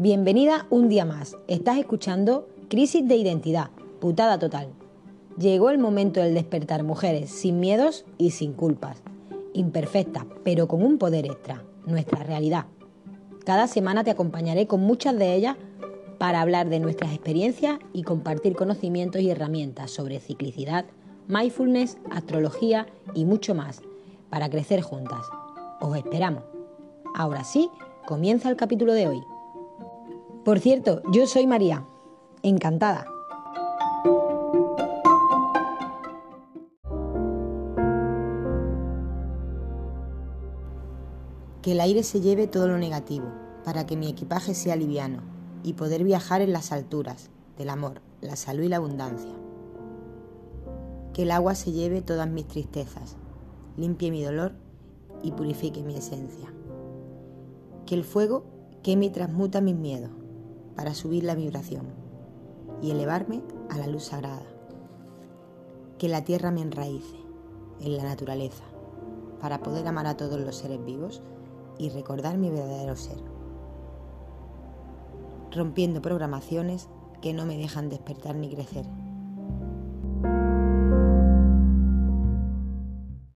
Bienvenida un día más. Estás escuchando Crisis de Identidad, putada total. Llegó el momento del despertar mujeres sin miedos y sin culpas. Imperfectas, pero con un poder extra, nuestra realidad. Cada semana te acompañaré con muchas de ellas para hablar de nuestras experiencias y compartir conocimientos y herramientas sobre ciclicidad, mindfulness, astrología y mucho más, para crecer juntas. Os esperamos. Ahora sí, comienza el capítulo de hoy. Por cierto, yo soy María. Encantada. Que el aire se lleve todo lo negativo, para que mi equipaje sea liviano y poder viajar en las alturas del amor, la salud y la abundancia. Que el agua se lleve todas mis tristezas, limpie mi dolor y purifique mi esencia. Que el fuego queme y transmuta mis miedos para subir la vibración y elevarme a la luz sagrada. Que la tierra me enraíce en la naturaleza para poder amar a todos los seres vivos y recordar mi verdadero ser. Rompiendo programaciones que no me dejan despertar ni crecer.